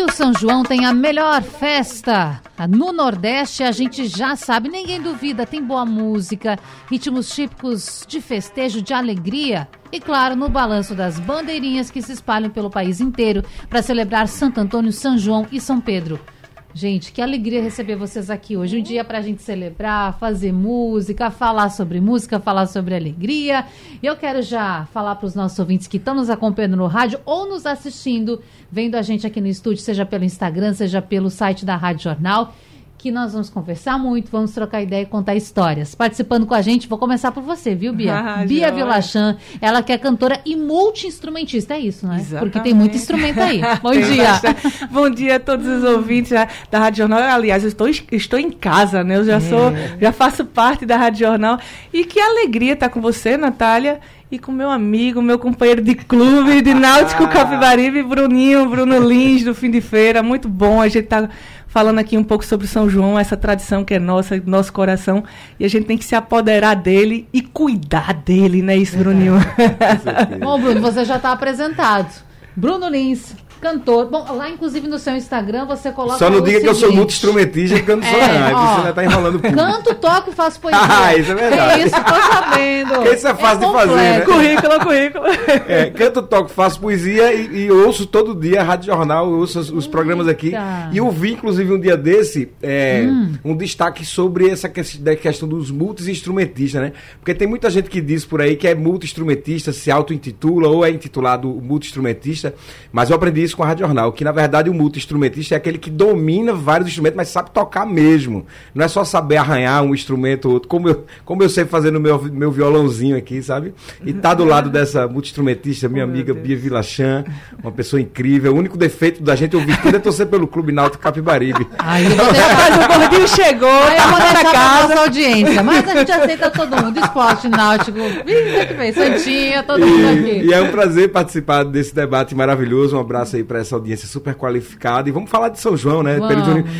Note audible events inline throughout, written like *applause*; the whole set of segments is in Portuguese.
que o São João tem a melhor festa. No Nordeste, a gente já sabe, ninguém duvida, tem boa música, ritmos típicos de festejo, de alegria. E claro, no balanço das bandeirinhas que se espalham pelo país inteiro para celebrar Santo Antônio, São João e São Pedro. Gente, que alegria receber vocês aqui hoje. Um dia para a gente celebrar, fazer música, falar sobre música, falar sobre alegria. E eu quero já falar para os nossos ouvintes que estão nos acompanhando no rádio ou nos assistindo, vendo a gente aqui no estúdio, seja pelo Instagram, seja pelo site da Rádio Jornal que nós vamos conversar muito, vamos trocar ideia e contar histórias. Participando com a gente, vou começar por você, viu, Bia? *laughs* Ah, Bia Vilachan, ela que é cantora e multi-instrumentista, é isso, não é? Exatamente. Porque tem muito instrumento aí. *laughs* Bom dia. Bastante. Bom dia a todos os ouvintes da, da Rádio Jornal. Aliás, eu estou, estou em casa, né? Eu já é. sou, já faço parte da Rádio Jornal. E que alegria estar com você, Natália e com meu amigo, meu companheiro de clube, de *laughs* Náutico Capibaribe, Bruninho, Bruno Lins, do fim de feira. Muito bom a gente estar tá falando aqui um pouco sobre São João, essa tradição que é nossa, nosso coração. E a gente tem que se apoderar dele e cuidar dele, né, isso, Bruninho? Bom, Bruno, você já está apresentado. Bruno Lins, cantor. Bom, lá inclusive no seu Instagram você coloca. Só não diga seguinte. que eu sou muito instrumentista porque eu não sou é, não. Você já tá enrolando. Canto, toco e faço poesia. *laughs* Ah, isso é verdade. É isso, tô sabendo. *laughs* Isso é fácil é de fazer. Né? Currículo, currículo. É, canto, toco, faço poesia e, e, ouço todo dia a Rádio Jornal, ouço os, os programas aqui. E ouvi, inclusive, um dia desse, é, hum. um destaque sobre essa questão dos multi-instrumentistas, né? Porque tem muita gente que diz por aí que é multi-instrumentista, se auto-intitula ou é intitulado multi-instrumentista, mas eu aprendi isso isso com a Rádio Jornal, que na verdade o multi-instrumentista é aquele que domina vários instrumentos, mas sabe tocar mesmo. Não é só saber arranhar um instrumento ou outro, como eu, como eu sei fazer no meu, meu violãozinho aqui, sabe? E tá do lado dessa multi-instrumentista, minha oh, amiga Bia Vilachan, uma pessoa incrível. O único defeito da gente ouvir tudo é torcer pelo Clube Náutico Capibaribe. Aí mas o gordinho chegou, Aí tá na casa. Nossa audiência, mas a gente aceita todo mundo. Esporte náutico, muito bem, Santinha, todo mundo aqui. E é um prazer participar desse debate maravilhoso. Um abraço aí aí para essa audiência super qualificada. E vamos falar de São João, né?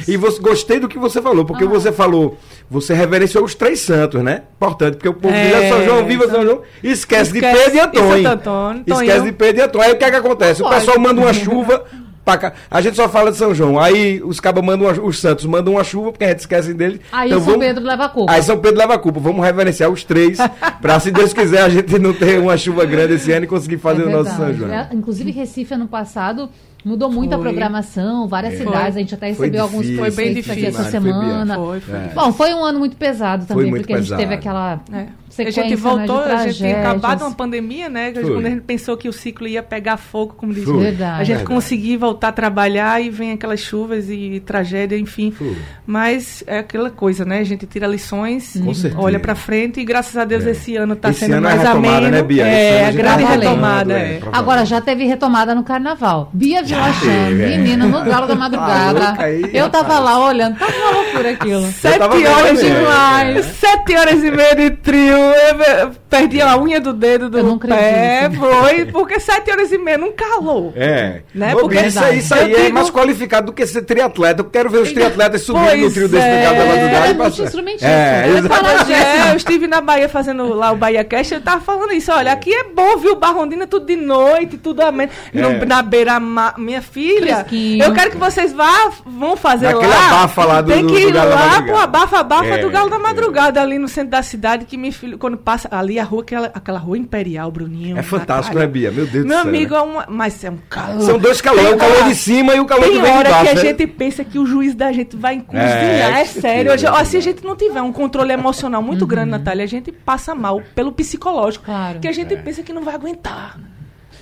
E você, gostei do que você falou, porque ah. você falou, você reverenciou os três santos, né? Importante, porque o povo é, diz São João, viva São João, esquece, esquece de Pedro e Antônio. Antônio esquece de Pedro e Antônio. Aí o que é que acontece? o pessoal manda uma chuva. A gente só fala de São João. Aí os cabas mandam uma, os santos mandam uma chuva, porque a gente esquece deles. Aí então, São vamos, Pedro leva a culpa. Aí São Pedro leva a culpa. Vamos reverenciar os três, *laughs* para se Deus quiser, a gente não ter uma chuva grande esse ano e conseguir fazer é o nosso São João. É, inclusive, Recife, ano passado, Mudou muito foi. a programação, várias é. cidades, a gente até recebeu alguns foi bem difícil aqui essa semana. Foi, foi. É. Bom, foi um ano muito pesado também, muito porque pesado. a gente teve aquela é. sequência, A gente voltou, né, a gente tinha acabado uma pandemia, né? Foi. Quando a gente pensou que o ciclo ia pegar fogo, como diz. A gente conseguiu voltar a trabalhar e vem aquelas chuvas e tragédia, enfim. Mas é aquela coisa, né? A gente tira lições, olha para frente e graças a Deus é. esse ano está sendo é mais ameno. Né, Bia? É, a grande tá retomada. É. Agora já teve retomada no carnaval. Bia Vila menina, no galo da *laughs* madrugada. Tá aí, eu tava rapaz. lá olhando, tava uma loucura aquilo. Sete horas demais, é. sete horas e meia de trio. Eu perdi a unha do dedo do pé. Foi, porque sete horas e meia não calou. É. Né? Ô, porque, isso, isso aí é digo... mais qualificado do que ser triatleta. Eu quero ver os triatletas subindo no trio desse é. galo da madrugada. É. É, né? é, eu estive na Bahia fazendo lá o Bahia Cast, eu tava falando isso. Olha, aqui é bom, viu? Barrondina tudo de noite, tudo ameno. É. Na beira minha filha, Fresquinho. eu quero que vocês vá, vão fazer Naquele lá. abafa lá do Tem que ir do lá pro abafa-abafa é, do Galo da Madrugada, é. ali no centro da cidade, que minha filha, quando passa ali a rua, aquela, aquela rua imperial, Bruninho. É fantástico, né, Bia? Meu Deus Meu do céu. Meu amigo, é uma, mas é um calor. São dois calores, o calor de cima e o calor Tem de baixo. Tem hora que a né? gente pensa que o juiz da gente vai encruzilhar, é, é sério. Hoje, ó, se a gente não tiver um controle emocional muito uhum. grande, Natália, a gente passa mal pelo psicológico. Claro. Que a gente é. pensa que não vai aguentar.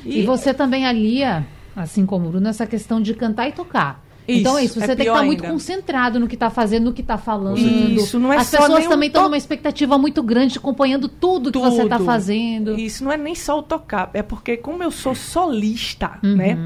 E, e você também alia assim como o Bruno, essa questão de cantar e tocar. Isso, então é isso, você é tem que estar muito concentrado no que está fazendo, no que está falando. Isso, não é As só pessoas também estão numa expectativa muito grande, acompanhando tudo, tudo. que você está fazendo. Isso não é nem só o tocar, é porque como eu sou solista, uhum. né?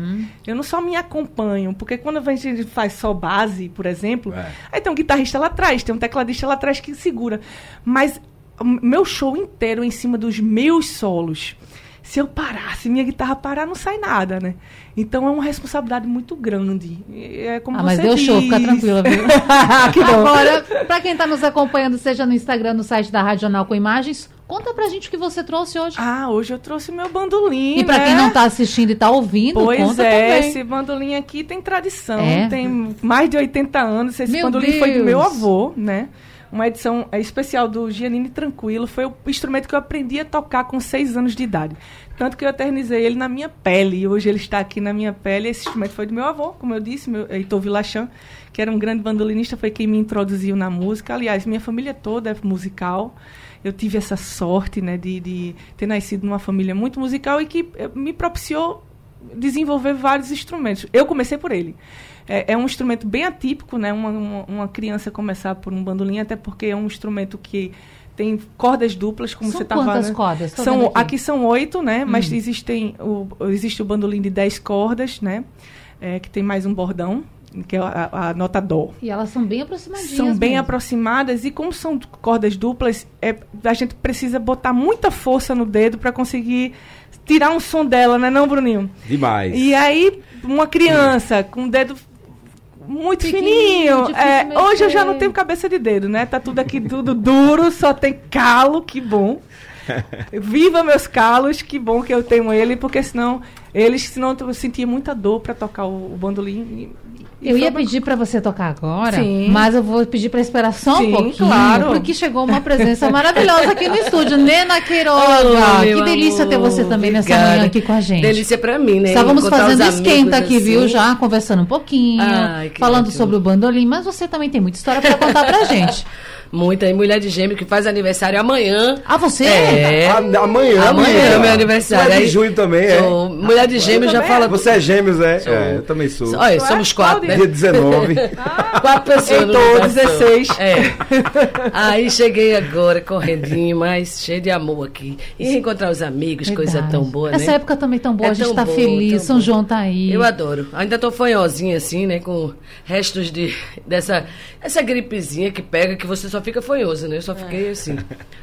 Eu não só me acompanho, porque quando a gente faz só base, por exemplo, é. aí tem um guitarrista lá atrás, tem um tecladista lá atrás que segura. Mas meu show inteiro é em cima dos meus solos. Se eu parar, se minha guitarra parar, não sai nada, né? Então é uma responsabilidade muito grande. É como ah, mas você deu diz. show, fica tranquila, viu? *laughs* *laughs* que bom. Agora, para quem está nos acompanhando, seja no Instagram, no site da Rádio Jornal com Imagens, conta pra gente o que você trouxe hoje. Ah, hoje eu trouxe meu bandolim, E para né? quem não está assistindo e está ouvindo, Pois conta é, também. esse bandolim aqui tem tradição, É? tem mais de 80 anos. Esse Meu bandolim foi do Deus! meu avô, né? Uma edição é, especial do Giannini Tranquilo. Foi o instrumento que eu aprendi a tocar com seis anos de idade. Tanto que eu eternizei ele na minha pele. E hoje ele está aqui na minha pele. Esse instrumento foi do meu avô, como eu disse, meu Heitor Vilachan, que era um grande bandolinista, foi quem me introduziu na música. Aliás, minha família toda é musical. Eu tive essa sorte né, de, de ter nascido numa família muito musical e que eh, me propiciou desenvolver vários instrumentos. Eu comecei por ele. É, é um instrumento bem atípico, né? Uma, uma, uma criança começar por um bandolim, até porque é um instrumento que tem cordas duplas, como São você estava quantas né? cordas? Tô São, aqui. aqui. são oito, né? Mas Hum. existem o, existe o bandolim de dez cordas, né? É, que tem mais um bordão, que é a, a nota dó. E elas são bem aproximadinhas. São bem mesmo. aproximadas e como são cordas duplas, é, a gente precisa botar muita força no dedo para conseguir tirar um som dela, né, não, Bruninho? Demais. E aí, uma criança com o dedo muito fininho. é, hoje eu já não tenho cabeça de dedo, né? Tá tudo aqui tudo duro, só tem calo, que bom. Viva meus calos, que bom que eu tenho ele, porque senão eles, senão eu sentia muita dor para tocar o, o bandolim. e- e Eu ia uma- pedir para você tocar agora, Sim. mas eu vou pedir para esperar só um Sim, pouquinho, claro. porque chegou uma presença maravilhosa aqui no estúdio. *laughs* Nena Queiroga, Oh, que delícia ter amor, você também nessa obrigada. manhã aqui com a gente. Delícia pra mim, né? Estávamos fazendo esquenta aqui, viu? assim. Já conversando um pouquinho, Ai, falando ótimo. sobre o bandolim, mas você também tem muita história para contar pra gente. *laughs* Muita e mulher de gêmeo que faz aniversário amanhã. Ah, você? É. A- amanhã, Amanhã é meu aniversário. É de junho também, é? Sou mulher de gêmeo já fala. Você é gêmeos, é? Sou. É, eu também sou. Olha, Tu é? somos quatro, né? Dia 19. *laughs* Quatro pessoas universo. 16. É. Aí cheguei agora, correndinho, mas cheio de amor aqui. E encontrar os amigos, coisa Verdade. tão boa, né? Essa época também tão boa, É a gente tão tá boa, feliz, São boa. João tá aí. Eu adoro. Ainda tô fanhosinha assim, né? Com restos de dessa essa gripezinha que pega que você só fica fanhoso, né? Eu só fiquei assim.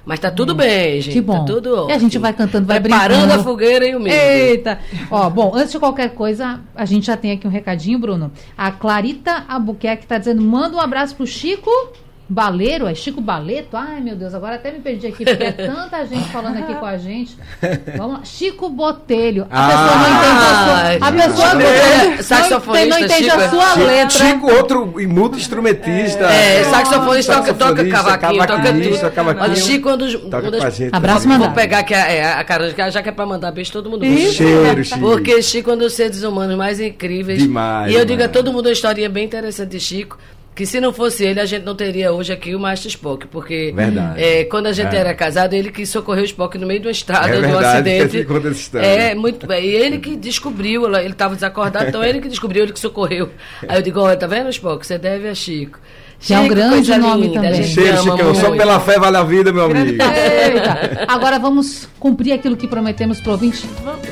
Mas tá tudo bem, gente. Que bom. Tá tudo E a ótimo. gente vai cantando, vai Preparando brincando. a fogueira e o milho. Eita! Ó, bom, antes de qualquer coisa, a gente já tem aqui um recadinho, Bruno. A Clarita Albuquerque tá dizendo: manda um abraço pro Chico Baleiro, é Chico Baleto? Ai, meu Deus, agora até me perdi aqui, porque é tanta *laughs* gente falando aqui com a gente. Vamos lá. Chico Botelho. A Ah, pessoa não entende a sua. A pessoa não, Saxofonista, não entende Chico. a sua Chico, letra. Chico, outro e multi-instrumentista. É, saxofonista toca, toca cavaquinho, toca tudo. cavaquinho. Olha, Chico, um dos, Toca gente. Abraço, Vou mandado. pegar aqui a, é, a cara, já que é pra mandar beijo, todo mundo. Cheiro, Chico. Porque Chico é um dos seres humanos mais incríveis. Demais, E eu digo a todo mundo uma historinha bem interessante de Chico. Que se não fosse ele, a gente não teria hoje aqui o Master Spock. Porque Verdade. é, quando a gente É. era casado, ele que socorreu o Spock no meio de uma estrada, É de um acidente. É, muito bem. E ele que descobriu, ele estava desacordado, então ele que descobriu, ele que socorreu. Aí eu digo, olha, tá vendo, Spock? Você deve a Chico. É um Chico, grande nome linda, também. a Cheiro, ama Chicão. Só pela fé vale a vida, meu amigo. Eita! Agora vamos cumprir aquilo que prometemos pro ouvinte.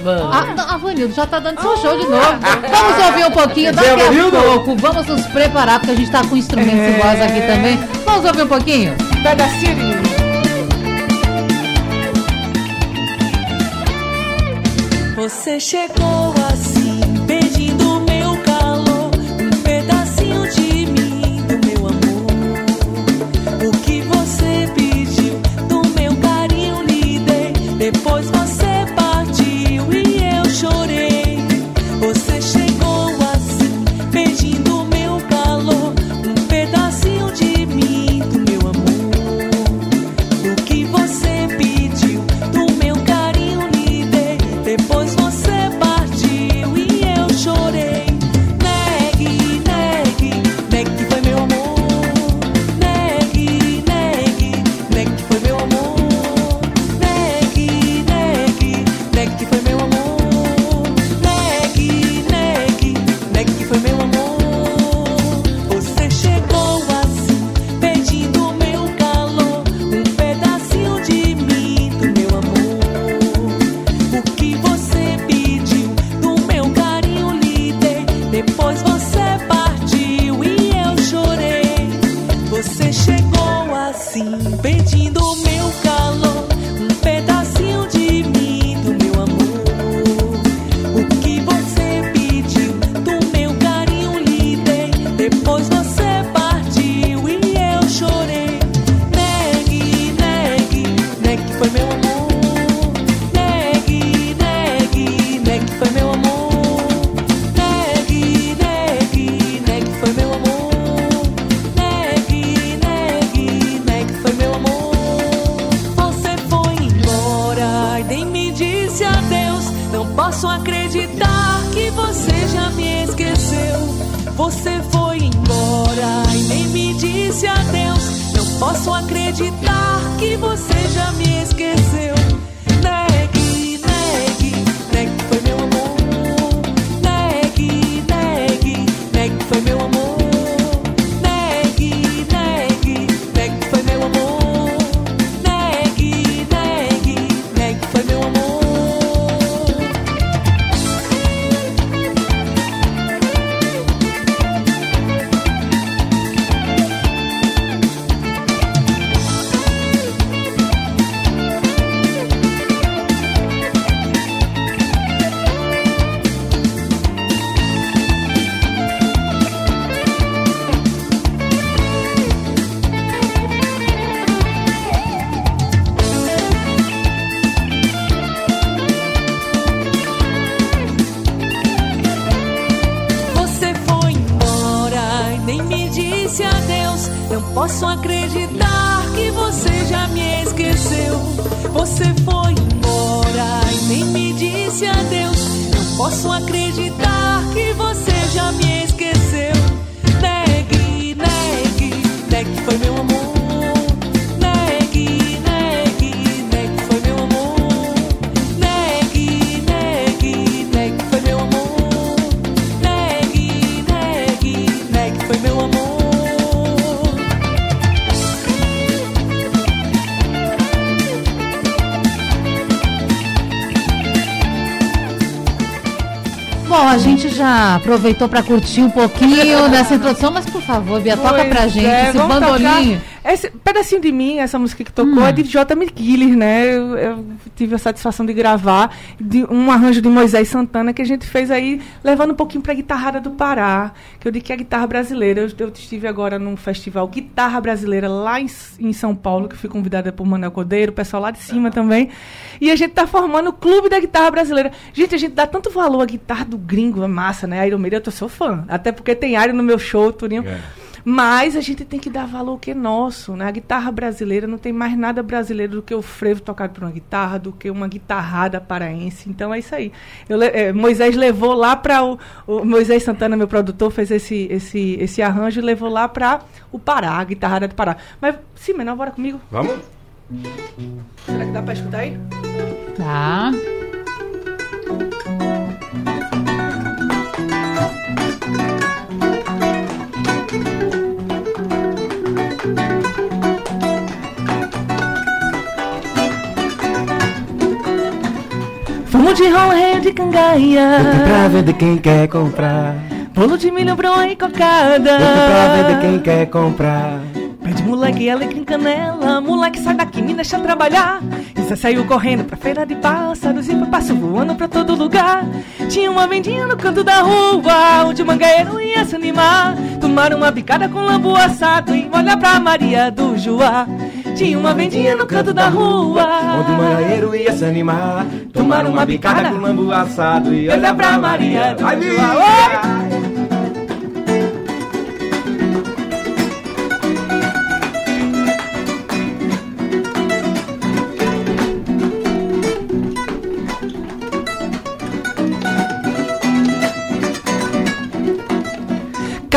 Vamos. Ah, não, a Vanildo já tá dando seu show de novo. Vamos ouvir um pouquinho daqui a Vanildo? pouco. Vamos nos preparar, porque a gente tá com instrumentos É. voz aqui também. Vamos ouvir um pouquinho? Pedacinho de mim. Você chegou posso acreditar que você já me esqueceu. Bom, a gente já aproveitou para curtir um pouquinho *laughs* dessa introdução, mas por favor, Bia, toca Pois pra gente é, esse bandolinho. tocar. Esse pedacinho de mim, essa música que tocou, Hum. é de J. McGillis, né? Eu, eu tive a satisfação de gravar de um arranjo de Moisés Santana que a gente fez aí, levando um pouquinho pra guitarrada do Pará, que eu digo que é a guitarra brasileira. Eu, eu estive agora num festival Guitarra Brasileira lá em, em São Paulo, que fui convidada por Manuel Cordeiro, o pessoal lá de cima também. E a gente tá formando o Clube da Guitarra Brasileira. Gente, a gente dá tanto valor à guitarra do gringo, é massa, né? Iron Maiden, eu tô, sou fã. Até porque tem Iron no meu show, Turinho. É. Mas a gente tem que dar valor ao que é nosso, né? A guitarra brasileira não tem mais nada brasileiro do que o frevo tocado por uma guitarra, do que uma guitarrada paraense. Então é isso aí. Eu eh, Moisés levou lá para o, o Moisés Santana, meu produtor, fez esse, esse, esse arranjo e levou lá para o Pará, a guitarrada do Pará. Mas, sim, menor, bora comigo. Vamos? Será que dá para escutar aí? Tá. Vamos de ronreio de cangaia, pra vender quem quer comprar. bolo de milho, bronha e cocada. pra vender quem quer comprar. Pede moleque, alecrim canela Moleque, sai daqui, me deixa trabalhar E você saiu correndo pra feira de pássaros E passo voando pra todo lugar Tinha uma vendinha no canto da rua Onde o mangaeiro ia se animar Tomar uma picada com lambu assado E olhar pra Maria do Joá Tinha uma vendinha no canto da rua Onde o mangaeiro ia se animar. Tomar uma bicada com lambu assado e olhar pra Maria. do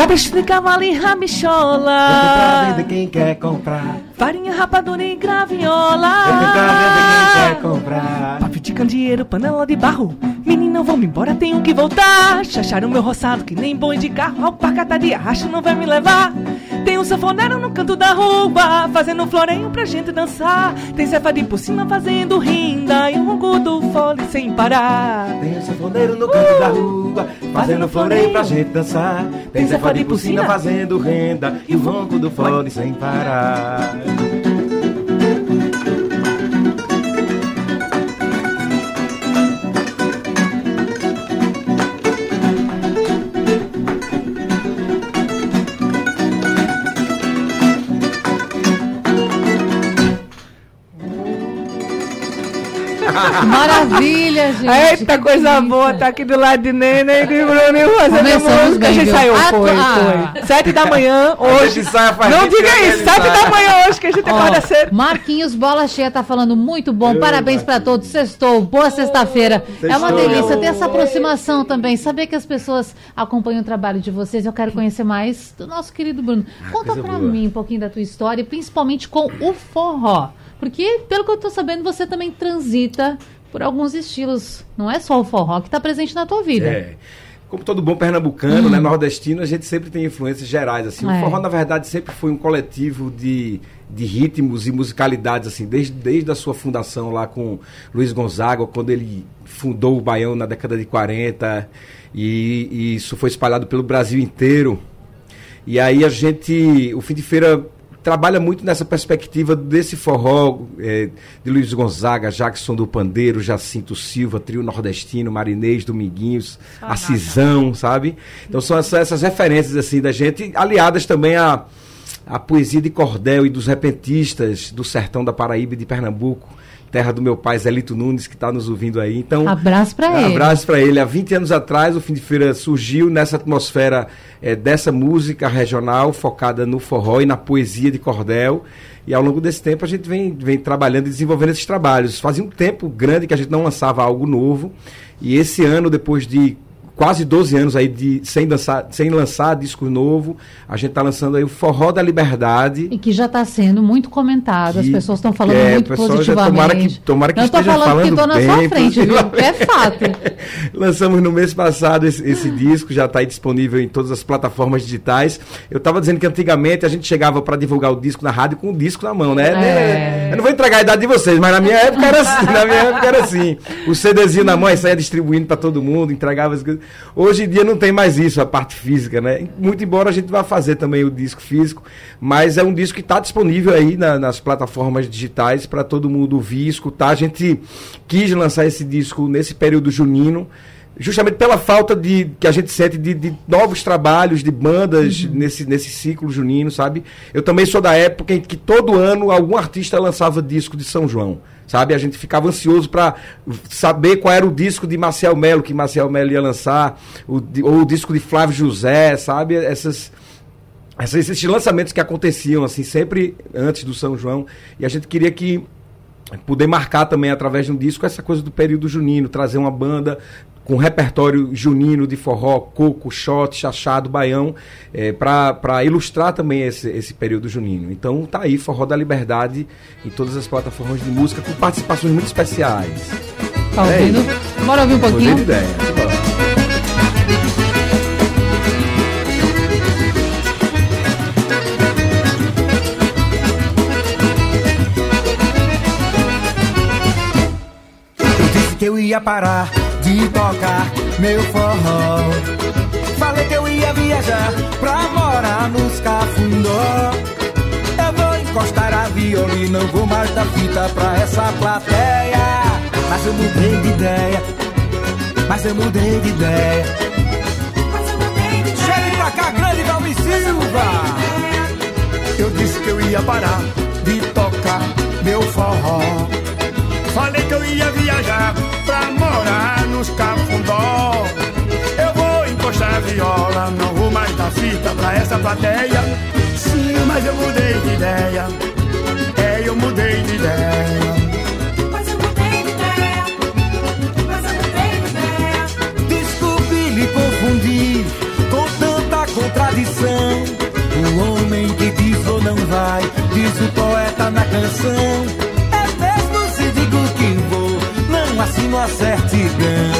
Cabeça de cavalo e pra rabichola vender quem quer comprar. Farinha, rapadura e pra vender quem graviola quer comprar. Papo de candeeiro, panela de barro. Menina, vamos embora, tenho que voltar. Chacharam meu roçado que nem boi de carro. Alpacata de arrasto não vai me levar um sanfoneiro no canto da rua Fazendo um floreio pra gente dançar. Tem cefade por cima fazendo rinda E um ronco do fole sem parar. Tem o sanfoneiro no canto da rua, fazendo floreio pra gente dançar. Tem Zé de Pucina fazendo renda e o ronco do fone sem parar. Maravilha, gente. Eita, que coisa delícia. boa, tá aqui do lado de Nena e de Bruno fazendo música. a gente saiu, Ah, foi, ah. foi. Sete da manhã, A hoje. gente sai, faz Não 20 diga anos, isso, sete da manhã hoje, que a gente Ó, acorda cedo. Marquinhos Bola Cheia tá falando muito bom. Parabéns pra todos. Sextou. Boa sexta-feira. É uma delícia ter essa aproximação também. Saber que as pessoas acompanham o trabalho de vocês. Eu quero conhecer mais do nosso querido Bruno. Conta coisa pra boa. mim um pouquinho da tua história, principalmente com o forró. Porque, pelo que eu tô sabendo, você também transita por alguns estilos. Não é só o forró que tá presente na tua vida. É. Como todo bom pernambucano, né, nordestino, a gente sempre tem influências gerais. Assim. É. O forró, na verdade, sempre foi um coletivo de, de ritmos e musicalidades, assim, desde, desde a sua fundação lá com Luiz Gonzaga, quando ele fundou o Baião na década de 40, e, e isso foi espalhado pelo Brasil inteiro. E aí a gente, o fim de feira trabalha muito nessa perspectiva desse forró eh, de Luiz Gonzaga, Jackson do Pandeiro, Jacinto Silva, Trio Nordestino, Marinês, Dominguinhos, Acisão, sabe? Então são essa- essas referências assim da gente, aliadas também à, à poesia de cordel e dos repentistas do sertão da Paraíba e de Pernambuco, terra do meu pai Zelito Nunes, que está nos ouvindo aí. Então, Abraço pra ele. Abraço para ele. Há 20 anos atrás, o Fim de Feira surgiu nessa atmosfera eh, dessa música regional focada no forró e na poesia de cordel. E ao longo desse tempo a gente vem, vem trabalhando e desenvolvendo esses trabalhos. Fazia um tempo grande que a gente não lançava algo novo. E esse ano, depois de quase 12 anos aí de, sem, lançar, sem lançar disco novo, a gente está lançando aí o Forró da Liberdade. E que já está sendo muito comentado, as pessoas estão falando é, muito pessoal já positivamente. tomara que- tomara que Eu tô esteja falando que falando tô na sua frente, viu? positivamente. É fato. *laughs* Lançamos no mês passado esse, esse disco, já está aí disponível em todas as plataformas digitais. Eu estava dizendo que antigamente a gente chegava para divulgar o disco na rádio com o disco na mão, né? É. Eu não vou entregar a idade de vocês, mas na minha época era assim. Na minha época era assim. O CDzinho na mão, aí saía distribuindo para todo mundo, entregava as coisas. Hoje em dia não tem mais isso, a parte física, né? Muito embora a gente vá fazer também o disco físico, mas é um disco que está disponível aí na- nas plataformas digitais para todo mundo ouvir, escutar. A gente quis lançar esse disco nesse período junino justamente pela falta de que a gente sente de, de novos trabalhos de bandas nesse, nesse ciclo junino, sabe? Eu também sou da época em que todo ano algum artista lançava disco de São João, sabe? A gente ficava ansioso para saber qual era o disco de Marcel Melo que Marcel Melo ia lançar, o, ou o disco de Flávio José, sabe? Essas esses, esses lançamentos que aconteciam assim sempre antes do São João e a gente queria que poder marcar também através de um disco essa coisa do período junino, trazer uma banda com repertório junino de forró, coco, shot, chachado, baião, é, para ilustrar também esse, esse período junino. Então tá aí, Forró da Liberdade, em todas as plataformas de música, com participações muito especiais. Tá É ouvindo? Bora ouvir um pouquinho? Ideia. Ia parar de tocar meu forró. Falei que eu ia viajar pra morar nos cafundó. Eu vou encostar a viola e não vou mais dar fita pra essa plateia. Mas eu mudei de ideia. Mas eu mudei de ideia. Chegue pra cá, grande Valmir Silva. Eu disse que eu ia parar de tocar meu forró. Falei que eu ia viajar pra morar nos cafundó. Eu vou encostar a viola, não vou mais dar fita pra essa plateia. Sim, mas eu mudei de ideia. É, eu mudei de ideia. Mas eu mudei de ideia. Mas eu mudei de ideia. Desculpe lhe confundir com tanta contradição. O homem que diz ou não vai, diz o poeta na canção. Assino a certidão.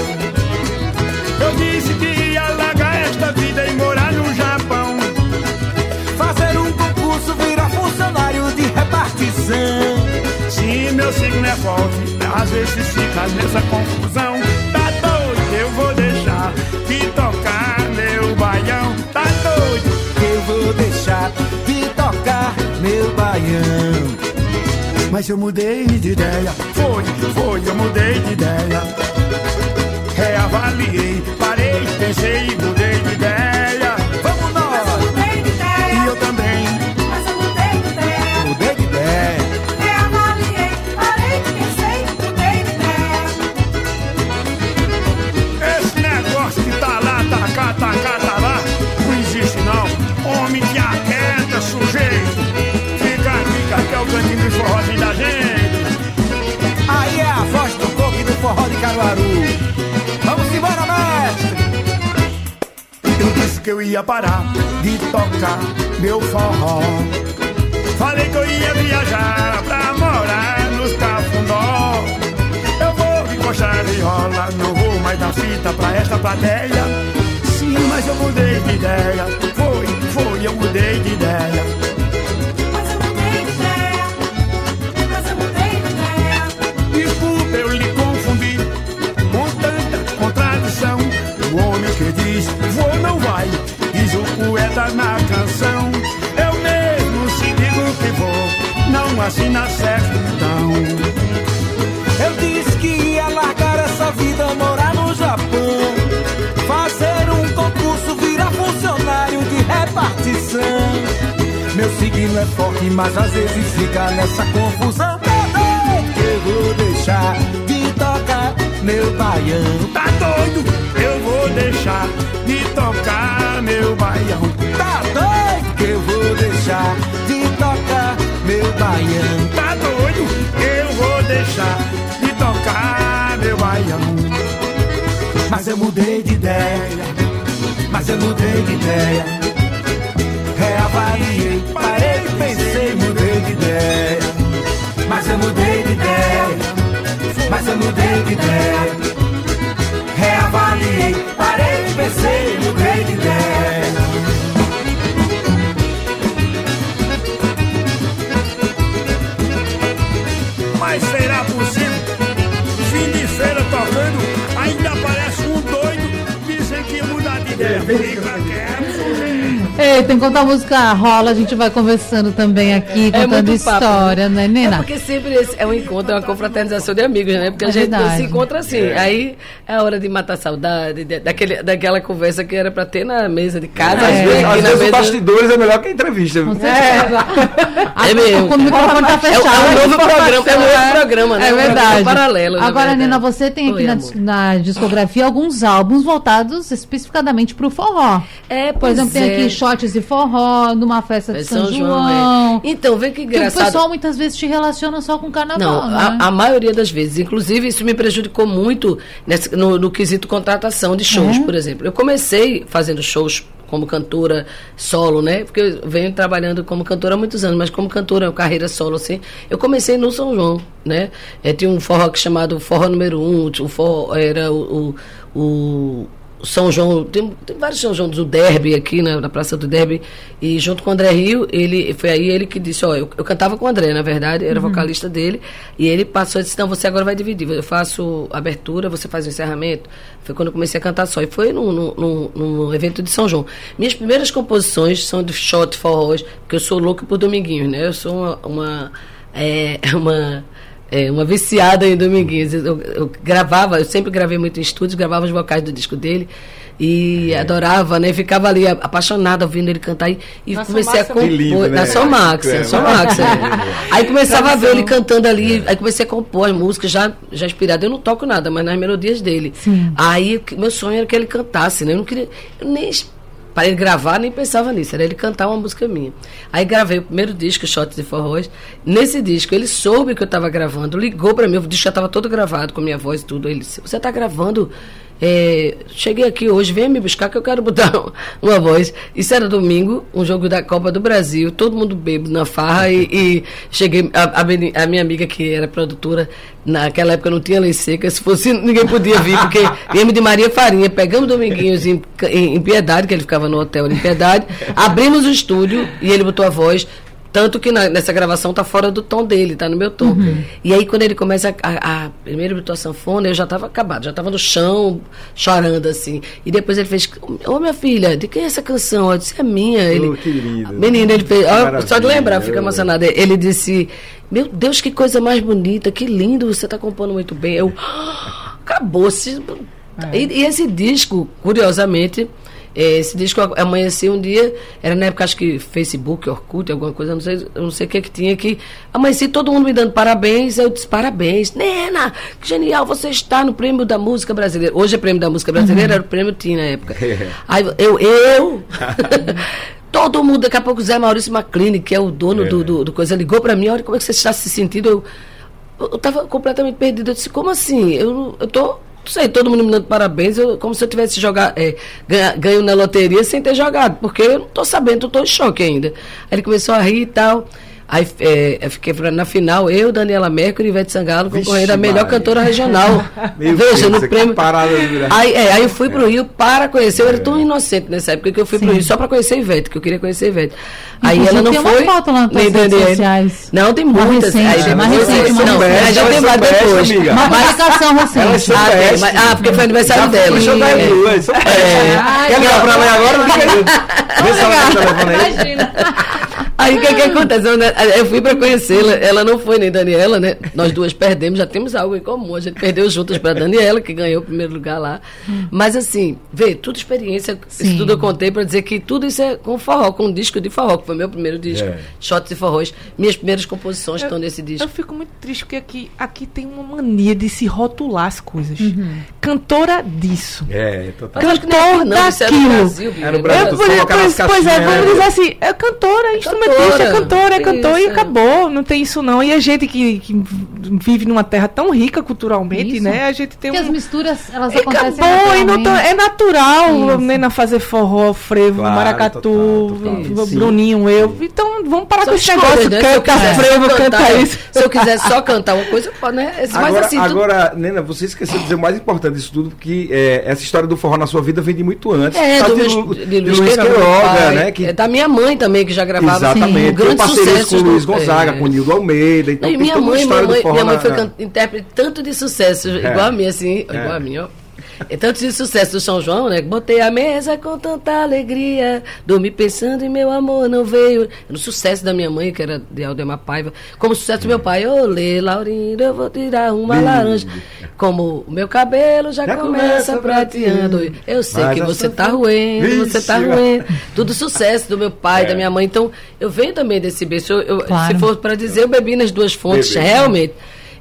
Eu disse que ia largar esta vida e morar no Japão. Fazer um concurso, virar funcionário de repartição. Se meu signo é forte, às vezes fica nessa confusão. Tá doido, eu vou deixar de tocar meu baião. Tá doido, eu vou deixar de tocar meu baião. Mas eu mudei de ideia, foi, foi, eu mudei de ideia. Reavaliei, parei, pensei e mudei de ideia. Eu ia parar de tocar meu forró. Falei que eu ia viajar pra morar nos cafundó. Eu vou encostar de rola, não vou mais dar fita pra esta plateia. Sim, mas eu mudei de ideia. Foi, foi, eu mudei de ideia. Poeta na canção. Eu mesmo se digo que vou, não assina certo então. Eu disse que ia largar essa vida, morar no Japão. Fazer um concurso, virar funcionário de repartição. Meu signo é forte, mas às vezes fica nessa confusão. Que eu vou deixar de tocar meu baião. Tá doido? Eu vou deixar de tocar meu baião. Tá doido que eu vou deixar de tocar meu baião. Tá doido? Eu vou deixar de tocar meu baião. Mas eu mudei de ideia, mas eu mudei de ideia. Reavaliei, parei, pensei, mudei de ideia. Mas eu mudei de ideia, mas eu mudei de ideia. Reavaliei, parei, pensei, mudei de ideia. Feira tocando, ainda parece um doido. Dizem que ia mudar de ideia. Fica quieto. Ei, tem que contar a música rola, a gente vai conversando também aqui, É contando muito papo, história, né, É Nena? porque sempre esse é um encontro, é uma confraternização de amigos, né? Porque É a gente verdade. se encontra assim. Aí é a hora de matar a saudade, de- daquele, daquela conversa que era pra ter na mesa de casa. É. às vezes Às vezes o mesa. bastidores é melhor que a entrevista. Com certeza. É mesmo. Quando o microfone tá É, fechado. é um novo programa, é um novo programa, né? É Um verdade. paralelo, na Agora, verdade. Nina, você tem aqui Oi, na, na discografia alguns álbuns voltados especificadamente pro forró. É, Por exemplo, tem é. aqui shots de forró, numa festa de É São, São João. João, é. Então, vê que Porque o engraçado. pessoal muitas vezes te relaciona só com carnaval, Não, né? a, a maioria das vezes. Inclusive, isso me prejudicou muito nesse- no, no quesito contratação de shows, É? por exemplo. Eu comecei fazendo shows como cantora solo, né? Porque eu venho trabalhando como cantora há muitos anos, mas como cantora, carreira solo, assim, eu comecei no São João, né? É, tinha um forró que chamado Forró Número Um, o forró era o, o, o São João, tem, tem vários São João do Derby aqui na, na Praça do Derby, e junto com o André Rio, ele, foi aí ele que disse, ó, eu, eu cantava com o André, na verdade, era vocalista dele, e ele passou e disse, não, você agora vai dividir, eu faço abertura, você faz o encerramento, foi quando eu comecei a cantar só, e foi num, num, num- num evento de São João. Minhas primeiras composições são de shot forrós, porque eu sou louco por Dominguinhos, né, eu sou uma, uma, é, *laughs* uma é, uma viciada em Dominguinhos. Eu, eu gravava, eu sempre gravei muito em estúdios, gravava os vocais do disco dele e adorava, né? Ficava ali a- apaixonada ouvindo ele cantar e, e comecei a compor. Lindo, né? Na Somax, É, é, Somax, é. Aí começava a ver ele Tradição. cantando ali, aí comecei a compor as músicas já, já inspirada. Eu não toco nada, mas nas melodias dele. Aí que- meu sonho era que ele cantasse, né? Eu não queria. Eu nem para ele gravar, nem pensava nisso, era ele cantar uma música minha. Aí gravei o primeiro disco, Shots de Forrós. Nesse disco, ele soube que eu estava gravando, ligou para mim, o disco já estava todo gravado com minha voz e tudo. Ele disse: Você está gravando? É, cheguei aqui hoje, venha me buscar que eu quero botar *laughs* uma voz. Isso era domingo, um jogo da Copa do Brasil, todo mundo bêbado na farra e, e cheguei, a, a minha amiga que era produtora, naquela época não tinha lei seca, se fosse *laughs* ninguém podia vir, porque viemos de Maria Farinha, pegamos Dominguinhos em, em, em Piedade, que ele ficava no hotel em Piedade, abrimos o estúdio e ele botou a voz, tanto que na- nessa gravação tá fora do tom dele, tá no meu tom. E aí, quando ele começa a, a, a primeira botou a sanfona, eu já tava acabado, já tava no chão, chorando assim. E depois ele fez: Ô minha filha, de quem é essa canção? Eu disse: É minha. Ele, Oh, que lindo. Menino, ele fez. ó, só de lembrar, fica emocionado. Ele disse: Meu Deus, que coisa mais bonita, que lindo, você tá compondo muito bem. Eu. "Ah, Acabou-se. É. E, e esse disco, curiosamente. Eh, Esse disco amanheceu um dia, era na época acho que Facebook, Orkut, alguma coisa, eu não sei, eu não sei o que que tinha que amanheci todo mundo me dando parabéns, eu disse parabéns, Nena, que genial, você está no prêmio da música brasileira. Hoje é prêmio da música brasileira, era o prêmio TIM na época. Aí eu, eu, *laughs* todo mundo, daqui a pouco o Zé Maurício Maclini, que é o dono do, do, do coisa, ligou para mim, olha como é que você está se sentindo, eu eu estava completamente perdida. Eu disse, como assim? Eu, eu tô não sei, todo mundo me dando parabéns, eu, como se eu tivesse jogado, é, ganho na loteria sem ter jogado, porque eu não tô sabendo, eu tô em choque ainda. Aí ele começou a rir e tal. Aí é, eu fiquei na final, eu, Daniela Mercury e Ivete Sangalo concorrendo a melhor Maria. cantora regional. *laughs* Meu Veja, Deus, no prêmio. parada. Aí, é, aí eu fui pro Rio para conhecer, eu era tão inocente nessa época que eu fui pro Rio só para conhecer Ivete, que eu queria conhecer Ivete. Aí Inclusive, ela não tem uma foi. foto lá nas redes Daniela. sociais. Não, tem Uma muitas. recente, aí uma depois- recente, uma não, recente. aí já tem mais best, depois. amiga. Uma Mas- publicação Elas recente. ah, tem, best. mas- ah, porque foi aniversário dela. Deixa eu dar É. É. Quer ligar pra ela agora? *laughs* Vê se ela tá telefone aí. Imagina. Aí o que, que aconteceu? né? Eu fui para conhecê-la, ela não foi nem Daniela, né? Nós duas perdemos, já temos algo em comum. A gente perdeu juntas para Daniela, que ganhou o primeiro lugar lá. Mas assim, vê, tudo experiência, Sim. isso tudo eu contei para dizer que tudo isso é com forró, com um disco de forró, que foi meu primeiro disco, É. Shots e Forróis. Minhas primeiras composições estão nesse disco. Eu fico muito triste porque aqui, aqui tem uma mania de se rotular as coisas. Cantora disso. É, total. Eu que não é Cantor aqui, não, isso é no. Brasil, É no Brasil. É, tu pois, pois, pois é, vamos né? dizer assim, é cantora, é instrumentista, é cantora. cantora, é cantor e Isso. acabou. Não tem isso não. E a gente que, que vive numa terra tão rica culturalmente, Isso. né? A gente tem Porque as um. misturas, elas E acontecem acabou, e não tá- é natural Isso. né, na fazer forró, frevo, Claro, maracatu, total, total. Bruninho, eu. Então vamos parar São com esse negócio. né? Se eu Canta quiser frevo, só canta cantar- isso. Se eu quiser só cantar uma coisa, pode, né? Mas Agora, assim, tudo- agora, Nena, você esqueceu de dizer o mais importante disso tudo, porque é, essa história do forró na sua vida vem de muito antes. É, Tá do de, Lu- de Luiz Luiz Queiroga, né? Que, É da minha mãe também, que já gravava assim, exatamente, tem grandes parcerias com sucessos. o Luiz Gonzaga, é. com o Nildo Almeida. Então e tem minha mãe, minha mãe, minha mãe foi can- intérprete tanto de sucesso, igual a mim, assim, igual a mim, ó. É tanto de sucesso do São João, né? Botei a mesa com tanta alegria, dormi pensando em meu amor, não veio. No sucesso da minha mãe, que era de Aldemar Paiva, como sucesso do meu pai, olê, Laurindo, eu vou tirar uma Lindo. laranja. Como o meu cabelo já, Já começa começa prateando. Eu sei Mas que a você tá ruendo, você tá Vixe. ruendo. Tudo sucesso do meu pai, É. da minha mãe. Então, eu venho também desse berço. Eu, eu- Claro. Se for para dizer, eu bebi nas duas fontes, realmente.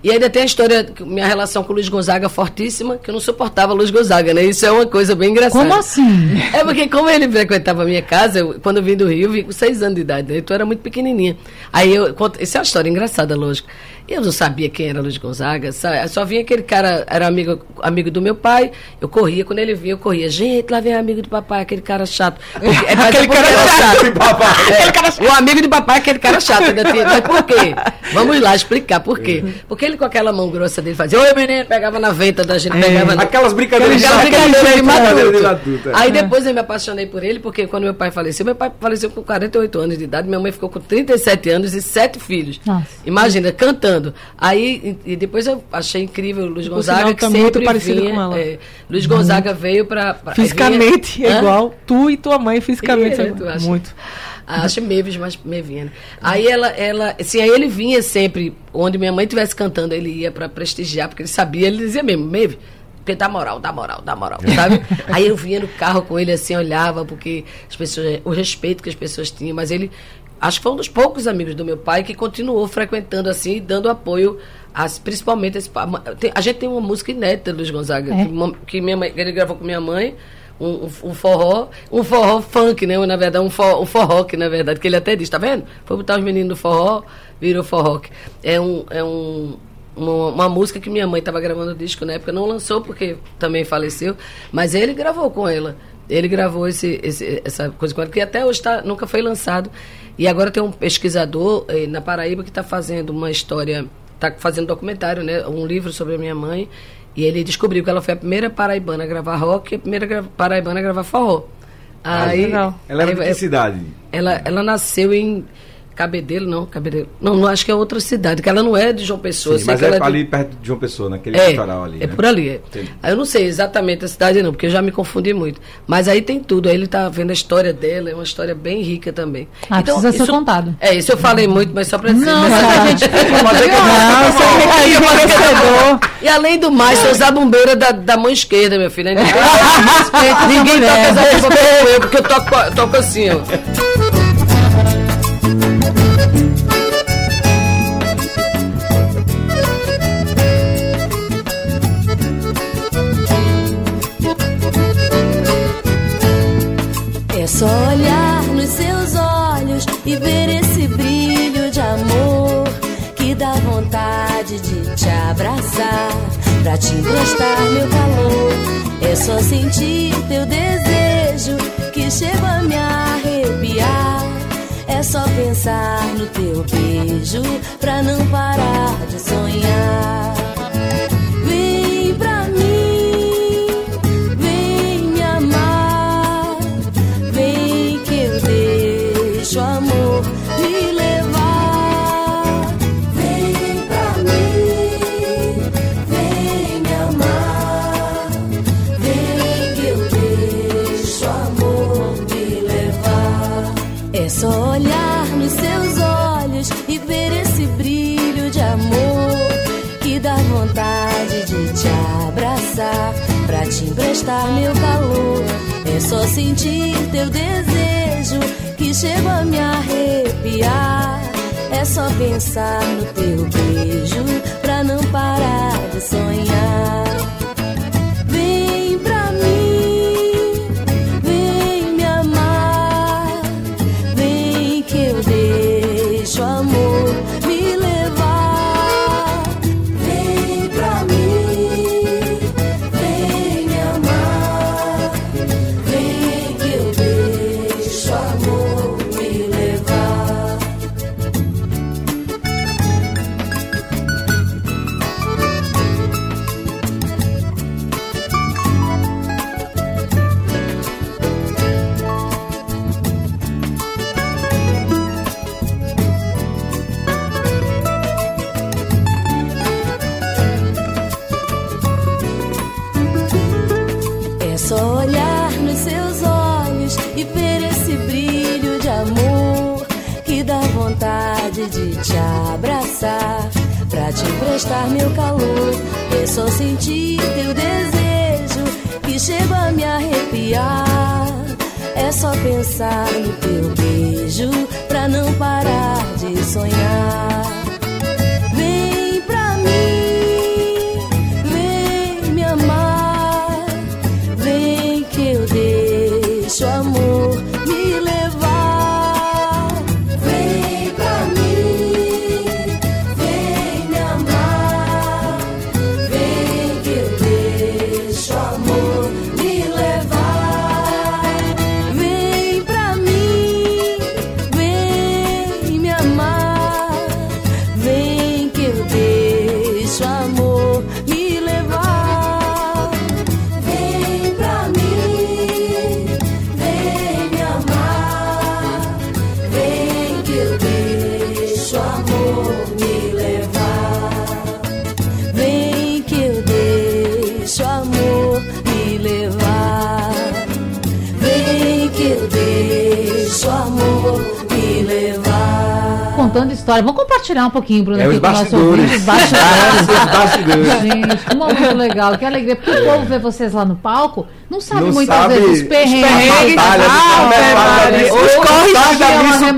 E ainda tem a história, minha relação com o Luiz Gonzaga fortíssima, que eu não suportava o Luiz Gonzaga, né? Isso é uma coisa bem engraçada. Como assim? *laughs* É porque como ele frequentava a minha casa, eu- quando eu vim do Rio, eu vim com seis anos de idade, né? Então eu era muito pequenininha. Aí eu conto, essa é uma história engraçada, lógico. Eu não sabia quem era Luiz Gonzaga, sabe? Só vinha aquele cara, era amigo, amigo do meu pai, eu corria, quando ele vinha, eu corria. Gente, lá vem amigo do papai, aquele cara chato. Porque, *laughs* é, é porque era *laughs* chato. É, o amigo de papai, aquele cara chato. Ainda tinha, mas por quê? Vamos lá explicar por quê. Porque ele com aquela mão grossa dele fazia, oi menino, pegava na venta da gente, pegava na... Aquelas brincadeiras Aquela chatas, brincadeira de matuto, é. Aí depois eu me apaixonei por ele, porque quando meu pai faleceu, meu pai faleceu com 48 anos de idade, minha mãe ficou com 37 anos e sete filhos. Nossa. Imagina, cantando. Aí, e, depois eu achei incrível o Luiz Gonzaga, sinal, que tá muito sempre parecido vinha, com ela. é, Luiz Gonzaga veio pra... pra Fisicamente vinha- é igual. Tu e tua mãe fisicamente é acha? Muito. Acho Mavis, mas Mevinha. né? Aí ela, ela, assim, aí ele vinha sempre, onde minha mãe estivesse cantando, ele ia pra prestigiar, porque ele sabia, ele dizia mesmo, Mavis, porque dá moral, dá moral, dá moral, *laughs* sabe? aí eu vinha no carro com ele assim, olhava, porque as pessoas, o respeito que as pessoas tinham, mas ele, acho que foi um dos poucos amigos do meu pai que continuou frequentando assim, e dando apoio, a, principalmente esse, a gente tem uma música inédita do Luiz Gonzaga, É? que, que minha mãe, que ele gravou com minha mãe, um, um- um forró, um forró funk, né? Na verdade, um forró, um forró que, na verdade, que ele até diz, tá vendo? Foi botar os meninos do forró, virou forró. É um. É um uma, uma música que minha mãe estava gravando o disco na época, não lançou porque também faleceu, mas ele gravou com ela. Ele gravou esse, esse- essa coisa com ela, que até hoje tá, nunca foi lançado. E agora tem um pesquisador eh, na Paraíba que está fazendo uma história, está fazendo documentário, né? Um livro sobre a minha mãe. E ele descobriu que ela foi a primeira paraibana a gravar rock e a primeira gra- paraibana a gravar forró. Aí, legal. Ela era de aí- que cidade? ela, ela nasceu em Cabedelo, não, Cabedelo. Não, não acho que é outra cidade, que ela não é de João Pessoa. Sim, mas que é ela de- ali perto de João Pessoa, naquele é, litoral ali. é né? por ali. É. Eu não sei exatamente a cidade não, porque eu já me confundi muito. Mas aí tem tudo. Aí ele tá vendo a história dela, é uma história bem rica também. Ah, precisa ser isso- contado. É, isso eu falei muito, mas só pra dizer. Não, mas- pra *laughs* gente é que- Não, você é E além do mais, sou zabumbeira da, da mão esquerda, meu filho. Ninguém, ninguém toca essa eu, porque eu toco, eu toco assim, ó. E ver esse brilho de amor que dá vontade de te abraçar. pra te emprestar meu calor. É só sentir teu desejo que chega a me arrepiar. É só pensar no teu beijo pra não parar de sonhar. Emprestar meu calor. É só sentir teu desejo que chega a me arrepiar. É só pensar no teu beijo pra não parar de sonhar. Emprestar meu calor. É só sentir teu desejo que chega a me arrepiar. É só pensar no teu beijo pra não parar de sonhar. Contando história. Vamos compartilhar um pouquinho, Bruno, É aqui os com o nosso bastidores. ouvinte. Os bastidores. *laughs* Os bastidores. Gente, que momento legal, que alegria. Porque o povo vê vocês lá no palco, não sabe Não muitas sabe vezes os perrengues. os perrengues, ah, os Maria, os os corres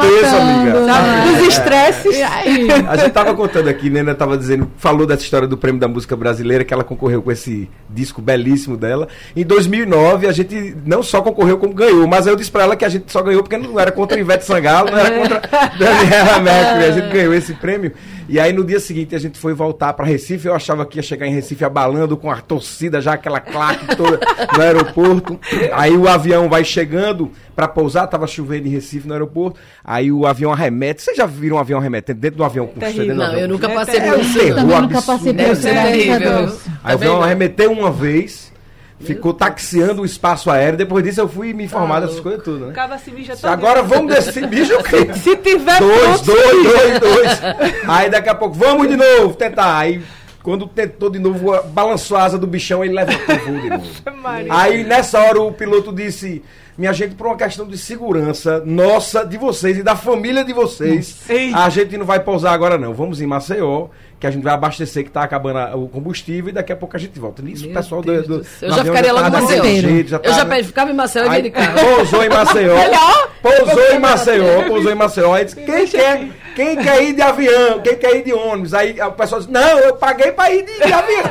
peso, amiga. né? Os estresses. Aí? A gente tava contando aqui, Nena tava dizendo, falou dessa história do prêmio da música brasileira, que ela concorreu com esse disco belíssimo dela. Em 2009, a gente não só concorreu, como ganhou. Mas eu disse pra ela que a gente só ganhou porque não era contra Ivete Sangalo, não era contra *laughs* Daniela Mercury. A gente ganhou esse prêmio. E aí, no dia seguinte, a gente foi voltar pra Recife. Eu achava que ia chegar em Recife abalando com a torcida, já aquela claque toda no aeroporto. Aí o avião vai chegando pra pousar, tava chovendo em Recife no aeroporto. Aí o avião arremete. Vocês já viram um avião arremetendo dentro do avião? com Não, avião? eu nunca É passei por É um isso. terror Também nunca passei por Deve isso, a terrível. Aí o avião arremeteu uma vez, ficou taxiando o espaço aéreo. Depois disso eu fui me informar dessas coisas tudo, né? Acaba se mija todo. Agora vamos descer, bicho, o quê? Se tiver Dois, pronto, dois, dois, dois. Aí daqui a pouco, vamos de novo, tentar. Aí quando tentou de novo, balançou a asa do bichão, ele levantou o voo de novo. *laughs* Aí nessa hora o piloto disse: Minha gente, por uma questão de segurança nossa, de vocês e da família de vocês, Ei. a gente não vai pousar agora não. Vamos em Maceió, que a gente vai abastecer que tá acabando a- o combustível e daqui a pouco a gente volta. Nisso, o Meu pessoal do, do. Eu já ficaria tava em daquele Maceió. jeito, já Eu já tava- pe- ficava em Maceió e de carro. Pousou em Maceió. Pousou em *laughs* Maceió, pousou em Maceió. Aí disse, quem quer, quem quer ir de avião? Quem quer ir de ônibus? Aí o pessoal disse, não, eu paguei pra ir de, de avião.